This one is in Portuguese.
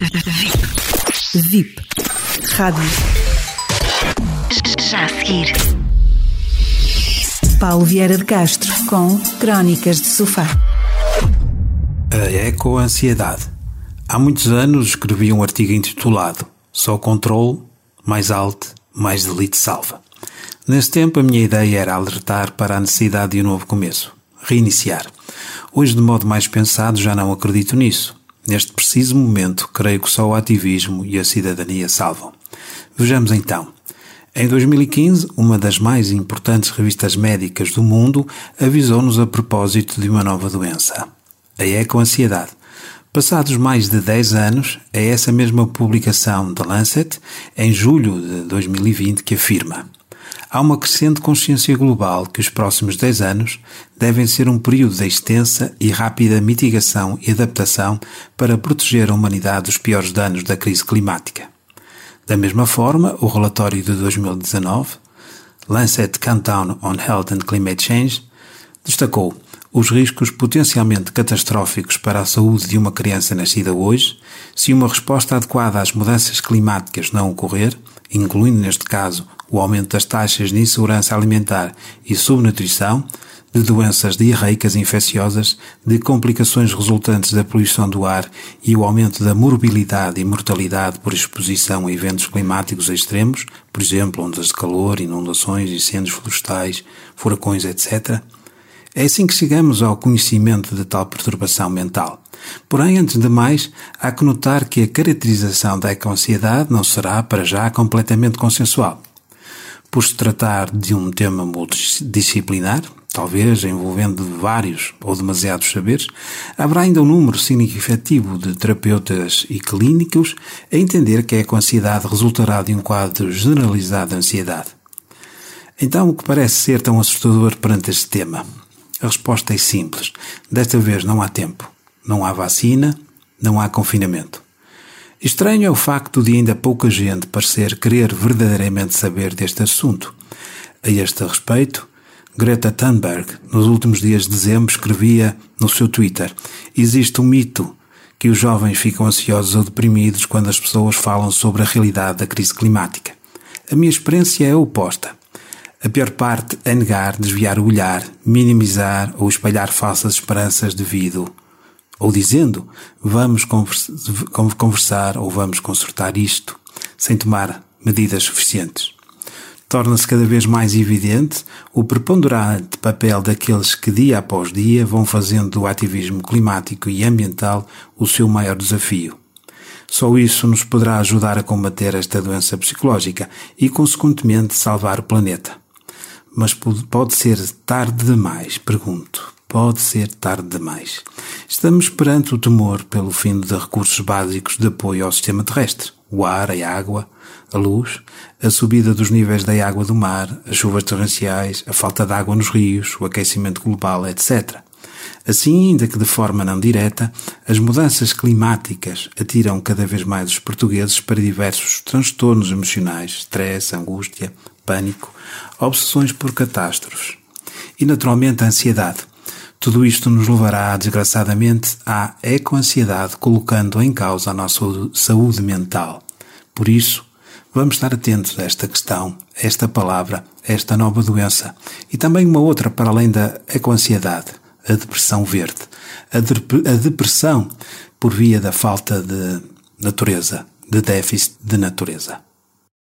VIP. VIP. Rádio. Já a seguir. Paulo Vieira de Castro com Crónicas de Sofá. A ecoansiedade. Há muitos anos escrevi um artigo intitulado Só controle, mais alto, mais delete salva. Nesse tempo a minha ideia era alertar para a necessidade de um novo começo. Reiniciar. Hoje, de modo mais pensado, já não acredito nisso. Neste preciso momento, creio que só o ativismo e a cidadania salvam. Vejamos então. Em 2015, uma das mais importantes revistas médicas do mundo avisou-nos a propósito de uma nova doença, a ecoansiedade. Passados mais de 10 anos, é essa mesma publicação da Lancet, em julho de 2020, que afirma: há uma crescente consciência global que os próximos 10 anos devem ser um período de extensa e rápida mitigação e adaptação para proteger a humanidade dos piores danos da crise climática. Da mesma forma, o relatório de 2019, Lancet Countdown on Health and Climate Change, destacou os riscos potencialmente catastróficos para a saúde de uma criança nascida hoje, se uma resposta adequada às mudanças climáticas não ocorrer, incluindo neste caso o aumento das taxas de insegurança alimentar e subnutrição, de doenças diarreicas infecciosas, de complicações resultantes da poluição do ar e o aumento da morbilidade e mortalidade por exposição a eventos climáticos extremos, por exemplo, ondas de calor, inundações, incêndios florestais, furacões, etc. É assim que chegamos ao conhecimento de tal perturbação mental. Porém, antes de mais, há que notar que a caracterização da eco-ansiedade não será, para já, completamente consensual. Por se tratar de um tema multidisciplinar, talvez envolvendo vários ou demasiados saberes, haverá ainda um número significativo de terapeutas e clínicos a entender que a eco-ansiedade resultará de um quadro generalizado de ansiedade. Então, o que parece ser tão assustador perante este tema? A resposta é simples. Desta vez não há tempo. Não há vacina, não há confinamento. Estranho é o facto de ainda pouca gente parecer querer verdadeiramente saber deste assunto. A este respeito, Greta Thunberg, nos últimos dias de dezembro, escrevia no seu Twitter: Existe um mito que os jovens ficam ansiosos ou deprimidos quando as pessoas falam sobre a realidade da crise climática. A minha experiência é oposta. A pior parte é negar, desviar o olhar, minimizar ou espalhar falsas esperanças devido ou dizendo vamos conversar ou vamos consertar isto, sem tomar medidas suficientes torna-se cada vez mais evidente o preponderante papel daqueles que dia após dia vão fazendo do ativismo climático e ambiental o seu maior desafio. Só isso nos poderá ajudar a combater esta doença psicológica e, consequentemente, salvar o planeta. Mas pode ser tarde demais, pergunto. Pode ser tarde demais. Estamos perante o temor pelo fim de recursos básicos de apoio ao sistema terrestre. O ar, a água, a luz, a subida dos níveis da água do mar, as chuvas torrenciais, a falta de água nos rios, o aquecimento global, etc. Assim, ainda que de forma não direta, as mudanças climáticas atiram cada vez mais os portugueses para diversos transtornos emocionais, stress, angústia, pânico, obsessões por catástrofes e, naturalmente, a ansiedade. Tudo isto nos levará, desgraçadamente, à ecoansiedade, colocando em causa a nossa saúde mental. Por isso, Vamos estar atentos a esta questão, a esta palavra, a esta nova doença e também uma outra para além da ecoansiedade, a depressão verde. A, de, a depressão por via da falta de natureza, de déficit de natureza.